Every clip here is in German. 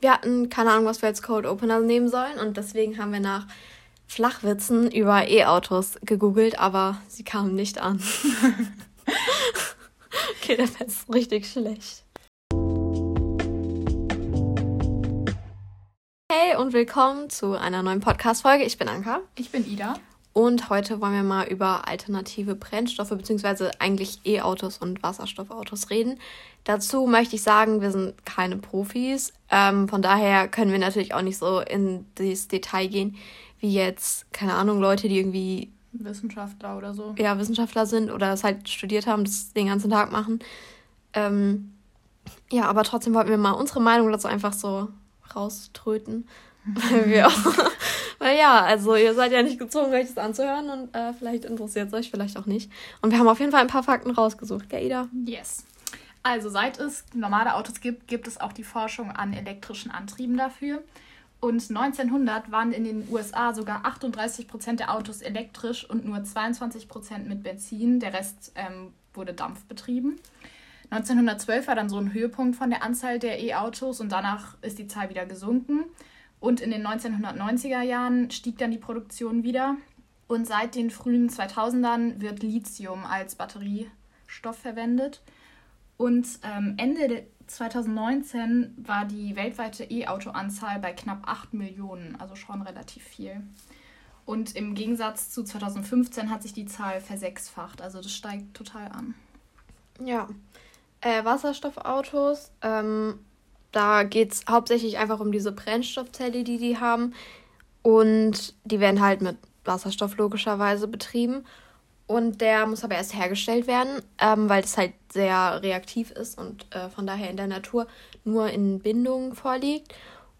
wir hatten keine Ahnung, was wir als Code Opener nehmen sollen und deswegen haben wir nach Flachwitzen über E-Autos gegoogelt, aber sie kamen nicht an. okay, das ist richtig schlecht. Hey und willkommen zu einer neuen Podcast-Folge. Ich bin Anka. Ich bin Ida. Und heute wollen wir mal über alternative Brennstoffe bzw. eigentlich E-Autos und Wasserstoffautos reden. Dazu möchte ich sagen, wir sind keine Profis. Ähm, von daher können wir natürlich auch nicht so in das Detail gehen, wie jetzt, keine Ahnung, Leute, die irgendwie Wissenschaftler oder so. Ja, Wissenschaftler sind oder das halt studiert haben, das den ganzen Tag machen. Ähm, ja, aber trotzdem wollten wir mal unsere Meinung dazu einfach so rauströten. Weil wir auch, weil ja, also ihr seid ja nicht gezwungen, euch das anzuhören und äh, vielleicht interessiert es euch, vielleicht auch nicht. Und wir haben auf jeden Fall ein paar Fakten rausgesucht, gell, Ida? Yes. Also seit es normale Autos gibt, gibt es auch die Forschung an elektrischen Antrieben dafür. Und 1900 waren in den USA sogar 38 Prozent der Autos elektrisch und nur 22 Prozent mit Benzin. Der Rest ähm, wurde dampfbetrieben. 1912 war dann so ein Höhepunkt von der Anzahl der E-Autos und danach ist die Zahl wieder gesunken. Und in den 1990er Jahren stieg dann die Produktion wieder. Und seit den frühen 2000ern wird Lithium als Batteriestoff verwendet. Und ähm, Ende 2019 war die weltweite E-Auto-Anzahl bei knapp 8 Millionen, also schon relativ viel. Und im Gegensatz zu 2015 hat sich die Zahl versechsfacht, also das steigt total an. Ja, äh, Wasserstoffautos, ähm, da geht es hauptsächlich einfach um diese Brennstoffzelle, die die haben. Und die werden halt mit Wasserstoff logischerweise betrieben. Und der muss aber erst hergestellt werden, ähm, weil es halt sehr reaktiv ist und äh, von daher in der Natur nur in Bindungen vorliegt.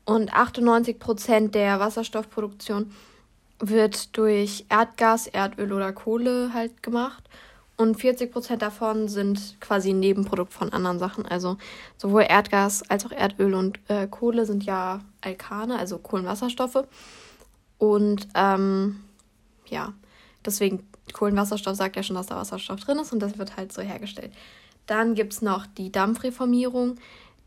Und 98 Prozent der Wasserstoffproduktion wird durch Erdgas, Erdöl oder Kohle halt gemacht. Und 40 Prozent davon sind quasi ein Nebenprodukt von anderen Sachen. Also sowohl Erdgas als auch Erdöl und äh, Kohle sind ja Alkane, also Kohlenwasserstoffe. Und ähm, ja, deswegen Kohlenwasserstoff sagt ja schon, dass da Wasserstoff drin ist und das wird halt so hergestellt. Dann gibt es noch die Dampfreformierung.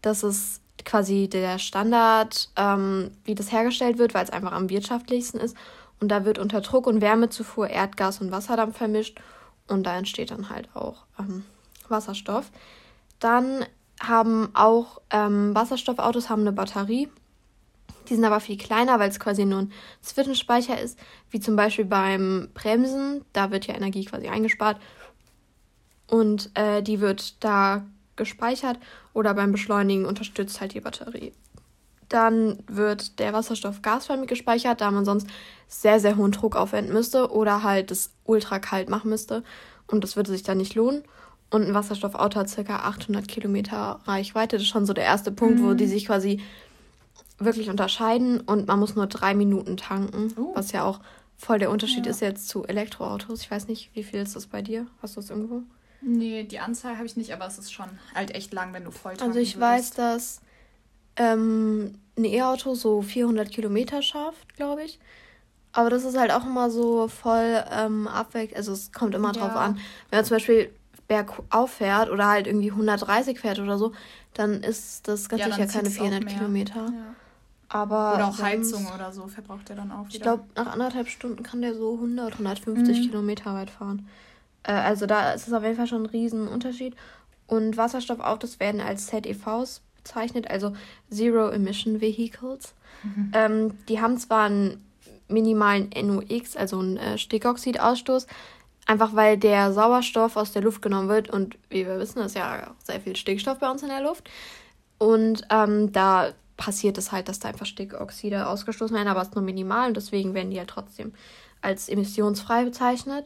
Das ist quasi der Standard, ähm, wie das hergestellt wird, weil es einfach am wirtschaftlichsten ist. Und da wird unter Druck und Wärmezufuhr Erdgas und Wasserdampf vermischt und da entsteht dann halt auch ähm, Wasserstoff. Dann haben auch ähm, Wasserstoffautos haben eine Batterie. Die sind aber viel kleiner, weil es quasi nur ein Zwischenspeicher ist, wie zum Beispiel beim Bremsen. Da wird ja Energie quasi eingespart und äh, die wird da gespeichert oder beim Beschleunigen unterstützt halt die Batterie. Dann wird der Wasserstoff gasförmig gespeichert, da man sonst sehr, sehr hohen Druck aufwenden müsste oder halt es ultra kalt machen müsste. Und das würde sich dann nicht lohnen. Und ein Wasserstoffauto hat ca. 800 Kilometer Reichweite. Das ist schon so der erste Punkt, mhm. wo die sich quasi wirklich unterscheiden. Und man muss nur drei Minuten tanken, uh. was ja auch voll der Unterschied ja. ist jetzt zu Elektroautos. Ich weiß nicht, wie viel ist das bei dir? Hast du das irgendwo? Nee, die Anzahl habe ich nicht, aber es ist schon halt echt lang, wenn du voll Also ich würdest. weiß, dass ähm, ein E-Auto so 400 Kilometer schafft, glaube ich. Aber das ist halt auch immer so voll ähm, abweg. Also es kommt immer drauf ja. an. Wenn man zum Beispiel bergauf fährt oder halt irgendwie 130 fährt oder so, dann ist das ganz ja, sicher keine 400 Kilometer. Ja. Aber oder auch sonst, Heizung oder so verbraucht er dann auch wieder. Ich glaube, nach anderthalb Stunden kann der so 100, 150 mhm. Kilometer weit fahren. Äh, also da ist es auf jeden Fall schon ein Riesenunterschied. Und Wasserstoffautos werden als ZEVs bezeichnet, also Zero Emission Vehicles. Mhm. Ähm, die haben zwar einen minimalen NOx, also einen äh, Stickoxidausstoß, einfach weil der Sauerstoff aus der Luft genommen wird und wie wir wissen, ist ja sehr viel Stickstoff bei uns in der Luft. Und ähm, da passiert es halt, dass da einfach Stickoxide ausgestoßen werden, aber es ist nur minimal und deswegen werden die ja trotzdem als emissionsfrei bezeichnet.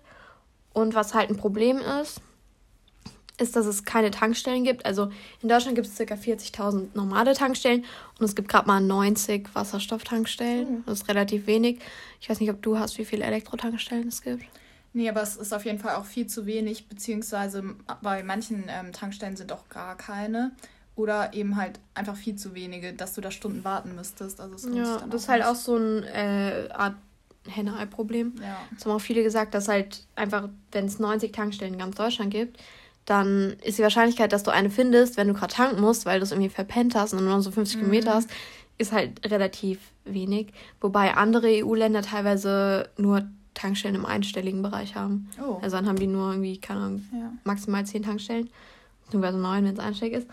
Und was halt ein Problem ist, ist, dass es keine Tankstellen gibt. Also in Deutschland gibt es ca. 40.000 normale Tankstellen und es gibt gerade mal 90 Wasserstofftankstellen. Mhm. Das ist relativ wenig. Ich weiß nicht, ob du hast, wie viele Elektrotankstellen es gibt. Nee, aber es ist auf jeden Fall auch viel zu wenig, beziehungsweise bei manchen ähm, Tankstellen sind auch gar keine. Oder eben halt einfach viel zu wenige, dass du da Stunden warten müsstest. Also ja, das ist halt auch so eine äh, Art Henne-Ei-Problem. Ja. Das haben auch viele gesagt, dass halt einfach, wenn es 90 Tankstellen in ganz Deutschland gibt, dann ist die Wahrscheinlichkeit, dass du eine findest, wenn du gerade tanken musst, weil du es irgendwie verpennt hast und nur noch so 50 mhm. Kilometer hast, ist halt relativ wenig. Wobei andere EU-Länder teilweise nur Tankstellen im einstelligen Bereich haben. Oh. Also dann haben die nur irgendwie, keine Ahnung, ja. maximal zehn Tankstellen. Beziehungsweise neun, wenn es einstellig ist.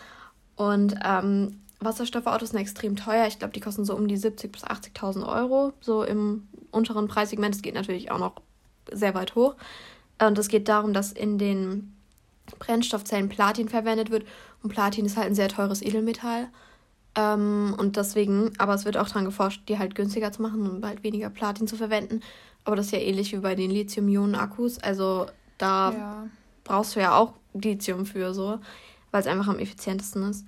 Und ähm, Wasserstoffautos sind extrem teuer. Ich glaube, die kosten so um die 70.000 bis 80.000 Euro. So im unteren Preissegment. Es geht natürlich auch noch sehr weit hoch. Und es geht darum, dass in den Brennstoffzellen Platin verwendet wird. Und Platin ist halt ein sehr teures Edelmetall. Ähm, und deswegen, aber es wird auch daran geforscht, die halt günstiger zu machen und halt weniger Platin zu verwenden. Aber das ist ja ähnlich wie bei den Lithium-Ionen-Akkus. Also da ja. brauchst du ja auch Lithium für so, weil es einfach am effizientesten ist.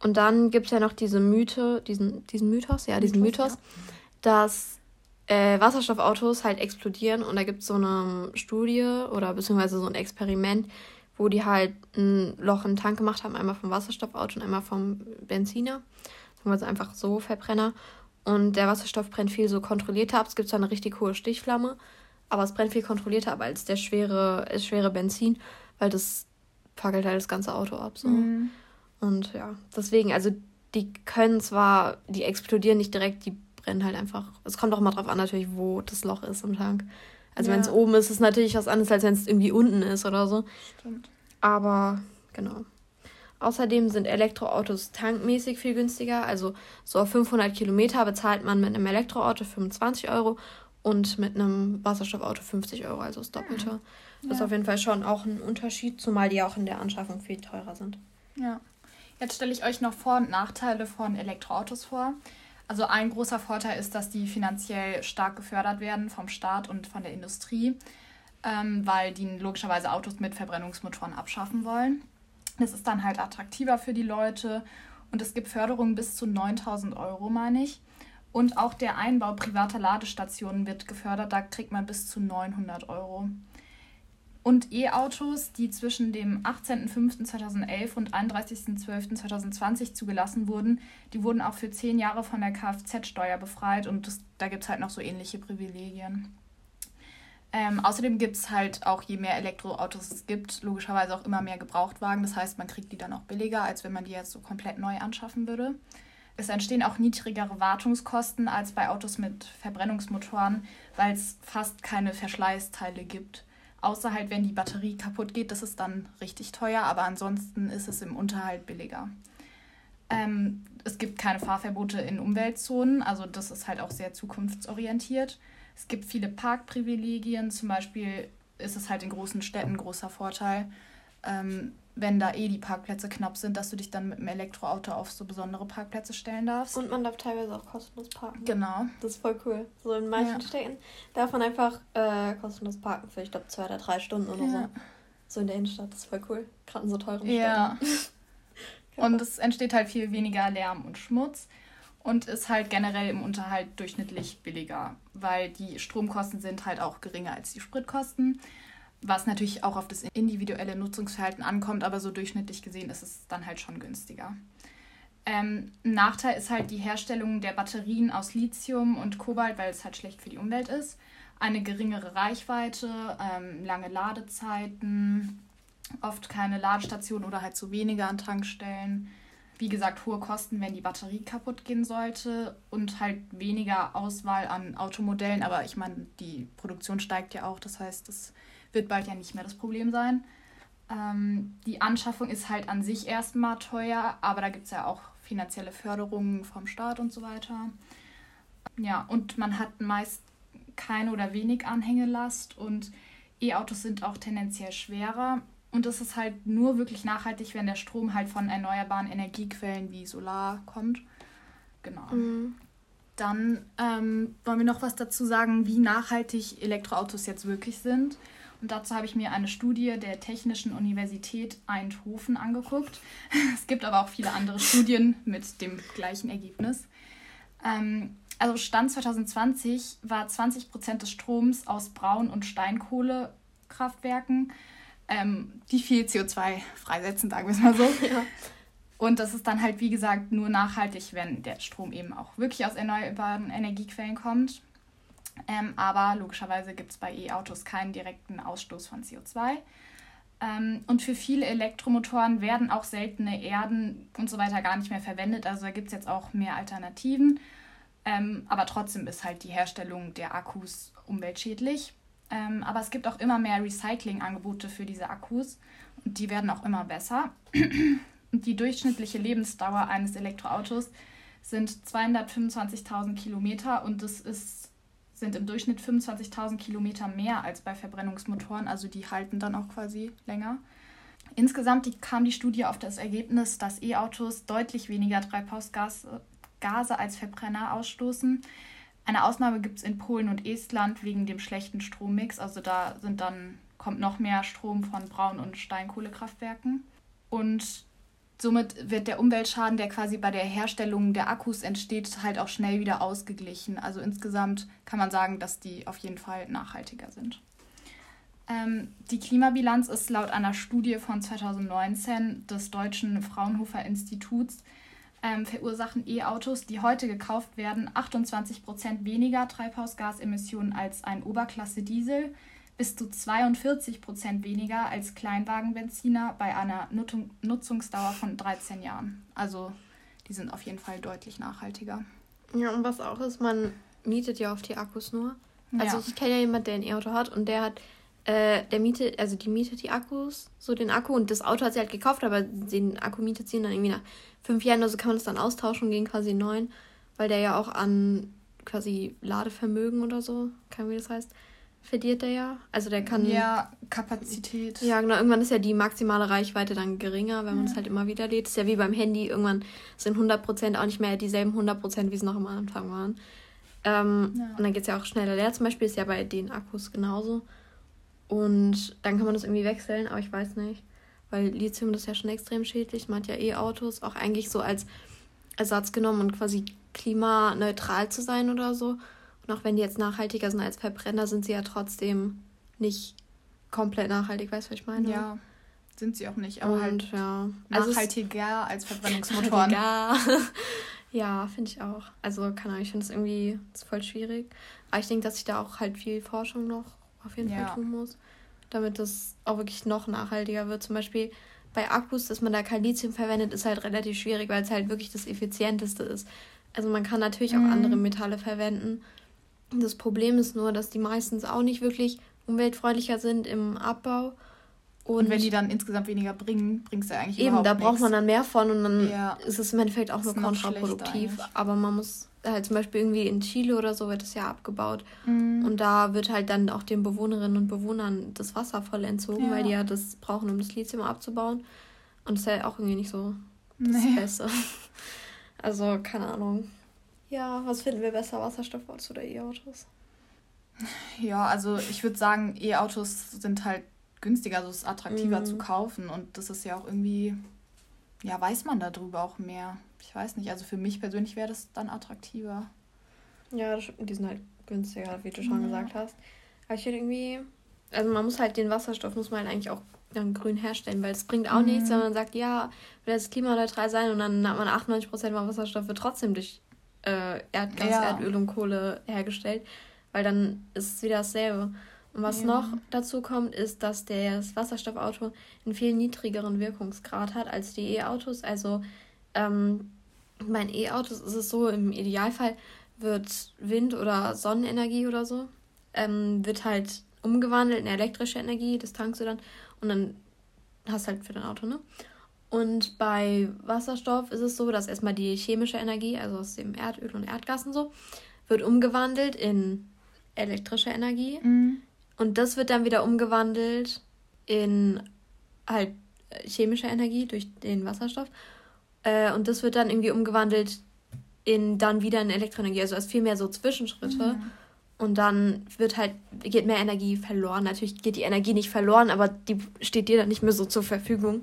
Und dann gibt es ja noch diese Mythe, diesen, diesen Mythos, ja, diesen Mythos, ja. dass äh, Wasserstoffautos halt explodieren. Und da gibt es so eine Studie oder beziehungsweise so ein Experiment, wo die halt ein Loch in den Tank gemacht haben, einmal vom Wasserstoffauto und einmal vom Benziner. Also einfach so Verbrenner. Und der Wasserstoff brennt viel so kontrollierter ab. Es gibt zwar eine richtig hohe Stichflamme, aber es brennt viel kontrollierter ab als der schwere, das schwere Benzin, weil das fackelt halt das ganze Auto ab. So. Mhm. Und ja, deswegen, also die können zwar, die explodieren nicht direkt, die brennen halt einfach. Es kommt auch mal drauf an, natürlich, wo das Loch ist im Tank. Also ja. wenn es oben ist, ist es natürlich was anderes, als wenn es irgendwie unten ist oder so. Stimmt. Aber genau. Außerdem sind Elektroautos tankmäßig viel günstiger. Also so auf 500 Kilometer bezahlt man mit einem Elektroauto 25 Euro und mit einem Wasserstoffauto 50 Euro, also das Doppelte. Ja. Das ist auf jeden Fall schon auch ein Unterschied, zumal die auch in der Anschaffung viel teurer sind. Ja. Jetzt stelle ich euch noch Vor- und Nachteile von Elektroautos vor. Also ein großer Vorteil ist, dass die finanziell stark gefördert werden vom Staat und von der Industrie, ähm, weil die logischerweise Autos mit Verbrennungsmotoren abschaffen wollen. Das ist dann halt attraktiver für die Leute und es gibt Förderungen bis zu 9000 Euro, meine ich. Und auch der Einbau privater Ladestationen wird gefördert, da kriegt man bis zu 900 Euro. Und E-Autos, die zwischen dem 18.05.2011 und 31.12.2020 zugelassen wurden, die wurden auch für zehn Jahre von der Kfz-Steuer befreit und das, da gibt es halt noch so ähnliche Privilegien. Ähm, außerdem gibt es halt auch, je mehr Elektroautos es gibt, logischerweise auch immer mehr Gebrauchtwagen. Das heißt, man kriegt die dann auch billiger, als wenn man die jetzt so komplett neu anschaffen würde. Es entstehen auch niedrigere Wartungskosten als bei Autos mit Verbrennungsmotoren, weil es fast keine Verschleißteile gibt. Außer halt, wenn die Batterie kaputt geht, das ist dann richtig teuer, aber ansonsten ist es im Unterhalt billiger. Ähm, es gibt keine Fahrverbote in Umweltzonen, also das ist halt auch sehr zukunftsorientiert. Es gibt viele Parkprivilegien, zum Beispiel ist es halt in großen Städten großer Vorteil. Ähm, wenn da eh die Parkplätze knapp sind, dass du dich dann mit dem Elektroauto auf so besondere Parkplätze stellen darfst. Und man darf teilweise auch kostenlos parken. Genau. Das ist voll cool. So in manchen ja. Städten darf man einfach äh, kostenlos parken für, ich glaube, zwei oder drei Stunden oder ja. so. So in der Innenstadt. Das ist voll cool. Gerade in so teuren Städten. Ja. und es entsteht halt viel weniger Lärm und Schmutz und ist halt generell im Unterhalt durchschnittlich billiger, weil die Stromkosten sind halt auch geringer als die Spritkosten was natürlich auch auf das individuelle Nutzungsverhalten ankommt, aber so durchschnittlich gesehen ist es dann halt schon günstiger. Ähm, Nachteil ist halt die Herstellung der Batterien aus Lithium und Kobalt, weil es halt schlecht für die Umwelt ist. Eine geringere Reichweite, ähm, lange Ladezeiten, oft keine Ladestation oder halt zu wenige an Tankstellen. Wie gesagt, hohe Kosten, wenn die Batterie kaputt gehen sollte und halt weniger Auswahl an Automodellen. Aber ich meine, die Produktion steigt ja auch, das heißt, das wird bald ja nicht mehr das Problem sein. Ähm, die Anschaffung ist halt an sich erstmal teuer, aber da gibt es ja auch finanzielle Förderungen vom Staat und so weiter. Ja, und man hat meist keine oder wenig Anhängelast und E-Autos sind auch tendenziell schwerer. Und es ist halt nur wirklich nachhaltig, wenn der Strom halt von erneuerbaren Energiequellen wie Solar kommt. Genau. Mhm. Dann ähm, wollen wir noch was dazu sagen, wie nachhaltig Elektroautos jetzt wirklich sind. Und dazu habe ich mir eine Studie der Technischen Universität Eindhoven angeguckt. Es gibt aber auch viele andere Studien mit dem gleichen Ergebnis. Ähm, also Stand 2020 war 20 Prozent des Stroms aus Braun- und Steinkohlekraftwerken, ähm, die viel CO2 freisetzen, sagen wir es mal so. Ja. Und das ist dann halt, wie gesagt, nur nachhaltig, wenn der Strom eben auch wirklich aus erneuerbaren Energiequellen kommt. Ähm, aber logischerweise gibt es bei E-Autos keinen direkten Ausstoß von CO2. Ähm, und für viele Elektromotoren werden auch seltene Erden und so weiter gar nicht mehr verwendet. Also da gibt es jetzt auch mehr Alternativen. Ähm, aber trotzdem ist halt die Herstellung der Akkus umweltschädlich. Ähm, aber es gibt auch immer mehr Recycling-Angebote für diese Akkus und die werden auch immer besser. die durchschnittliche Lebensdauer eines Elektroautos sind 225.000 Kilometer und das ist, sind im Durchschnitt 25.000 Kilometer mehr als bei Verbrennungsmotoren. Also die halten dann auch quasi länger. Insgesamt die, kam die Studie auf das Ergebnis, dass E-Autos deutlich weniger Treibhausgase Gase als Verbrenner ausstoßen. Eine Ausnahme gibt es in Polen und Estland wegen dem schlechten Strommix. Also da sind dann, kommt noch mehr Strom von Braun- und Steinkohlekraftwerken. Und somit wird der Umweltschaden, der quasi bei der Herstellung der Akkus entsteht, halt auch schnell wieder ausgeglichen. Also insgesamt kann man sagen, dass die auf jeden Fall nachhaltiger sind. Ähm, die Klimabilanz ist laut einer Studie von 2019 des Deutschen Fraunhofer Instituts ähm, verursachen E-Autos, die heute gekauft werden, 28 Prozent weniger Treibhausgasemissionen als ein Oberklasse-Diesel, bis zu 42 Prozent weniger als Kleinwagenbenziner bei einer Nutzung, Nutzungsdauer von 13 Jahren. Also die sind auf jeden Fall deutlich nachhaltiger. Ja, und was auch ist, man mietet ja auf die Akkus nur. Also ja. ich kenne ja jemanden, der ein E-Auto hat und der hat äh, der mietet, also die mietet die Akkus, so den Akku und das Auto hat sie halt gekauft, aber den Akku mietet sie dann irgendwie nach fünf Jahren oder so kann man das dann austauschen gegen quasi neun, weil der ja auch an quasi Ladevermögen oder so, kann wie das heißt, verliert der ja. Also der kann. Ja, Kapazität. Ja, genau. Irgendwann ist ja die maximale Reichweite dann geringer, wenn man es halt immer wieder lädt. Ist ja wie beim Handy. Irgendwann sind 100% auch nicht mehr dieselben 100%, wie es noch am Anfang waren. Ähm, ja. Und dann geht es ja auch schneller leer. Zum Beispiel ist ja bei den Akkus genauso. Und dann kann man das irgendwie wechseln, aber ich weiß nicht. Weil Lithium das ist ja schon extrem schädlich. Man hat ja E-Autos auch eigentlich so als Ersatz genommen und quasi klimaneutral zu sein oder so. Und auch wenn die jetzt nachhaltiger sind als Verbrenner, sind sie ja trotzdem nicht komplett nachhaltig, weißt du, was ich meine? Ja, sind sie auch nicht, aber und, halt ja. nachhaltiger als Verbrennungsmotoren. Ja, ja finde ich auch. Also, keine Ahnung, ich finde es irgendwie voll schwierig. Aber ich denke, dass sich da auch halt viel Forschung noch auf jeden ja. Fall tun muss, damit das auch wirklich noch nachhaltiger wird. Zum Beispiel bei Akkus, dass man da kein Lithium verwendet, ist halt relativ schwierig, weil es halt wirklich das effizienteste ist. Also man kann natürlich auch mhm. andere Metalle verwenden. Das Problem ist nur, dass die meistens auch nicht wirklich umweltfreundlicher sind im Abbau. Und, und wenn die dann insgesamt weniger bringen, bringst du eigentlich Eben, da braucht man dann mehr von und dann ja. ist es im Endeffekt auch nur kontraproduktiv. Aber man muss halt zum Beispiel irgendwie in Chile oder so wird es ja abgebaut. Mhm. Und da wird halt dann auch den Bewohnerinnen und Bewohnern das Wasser voll entzogen, ja. weil die ja das brauchen, um das Lithium abzubauen. Und das ist ja auch irgendwie nicht so das nee. Beste. Also, keine Ahnung. Ja, was finden wir besser, Wasserstoffautos oder E-Autos? Ja, also ich würde sagen, E-Autos sind halt günstiger, also es ist attraktiver mhm. zu kaufen und das ist ja auch irgendwie, ja, weiß man darüber auch mehr ich weiß nicht, also für mich persönlich wäre das dann attraktiver. Ja, die sind halt günstiger, wie du schon ja. gesagt hast. Aber ich finde irgendwie, also man muss halt den Wasserstoff, muss man halt eigentlich auch dann grün herstellen, weil es bringt auch mhm. nichts, wenn man sagt, ja, will das klimaneutral sein und dann hat man 98% von Wasserstoff wird trotzdem durch äh, Erdgas, ja. Erdöl und Kohle hergestellt, weil dann ist es wieder dasselbe. Und was ja. noch dazu kommt, ist, dass das Wasserstoffauto einen viel niedrigeren Wirkungsgrad hat als die E-Autos. Also ähm, bei E-Autos ist es so, im Idealfall wird Wind- oder Sonnenenergie oder so, ähm, wird halt umgewandelt in elektrische Energie, das tankst du dann und dann hast du halt für dein Auto, ne? Und bei Wasserstoff ist es so, dass erstmal die chemische Energie, also aus dem Erdöl und Erdgas und so, wird umgewandelt in elektrische Energie. Mhm. Und das wird dann wieder umgewandelt in halt chemische Energie durch den Wasserstoff. Äh, und das wird dann irgendwie umgewandelt in dann wieder in Elektroenergie. Also es ist viel mehr so Zwischenschritte. Mhm. Und dann wird halt, geht mehr Energie verloren. Natürlich geht die Energie nicht verloren, aber die steht dir dann nicht mehr so zur Verfügung.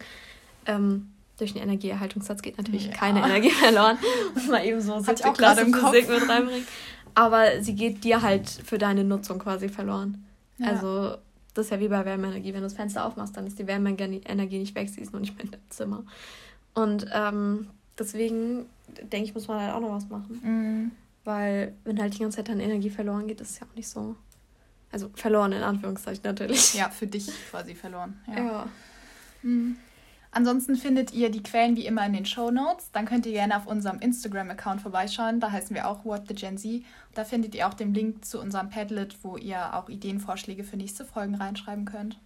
Ähm, durch den Energieerhaltungssatz geht natürlich ja. keine Energie verloren. Muss man eben so siebte Klasse Physik mit reinbringen. Aber sie geht dir halt für deine Nutzung quasi verloren. Ja. Also das ist ja wie bei Wärmeenergie. Wenn du das Fenster aufmachst, dann ist die Wärmeenergie nicht weg, sie ist nur nicht mehr in deinem Zimmer. Und ähm, deswegen denke ich, muss man halt auch noch was machen. Mhm. Weil, wenn halt die ganze Zeit dann Energie verloren geht, ist es ja auch nicht so. Also verloren in Anführungszeichen natürlich. Ja, für dich quasi verloren. Ja. ja. Mhm. Ansonsten findet ihr die Quellen wie immer in den Show Notes. Dann könnt ihr gerne auf unserem Instagram-Account vorbeischauen. Da heißen wir auch What the Gen Z. Da findet ihr auch den Link zu unserem Padlet, wo ihr auch Ideenvorschläge für nächste Folgen reinschreiben könnt.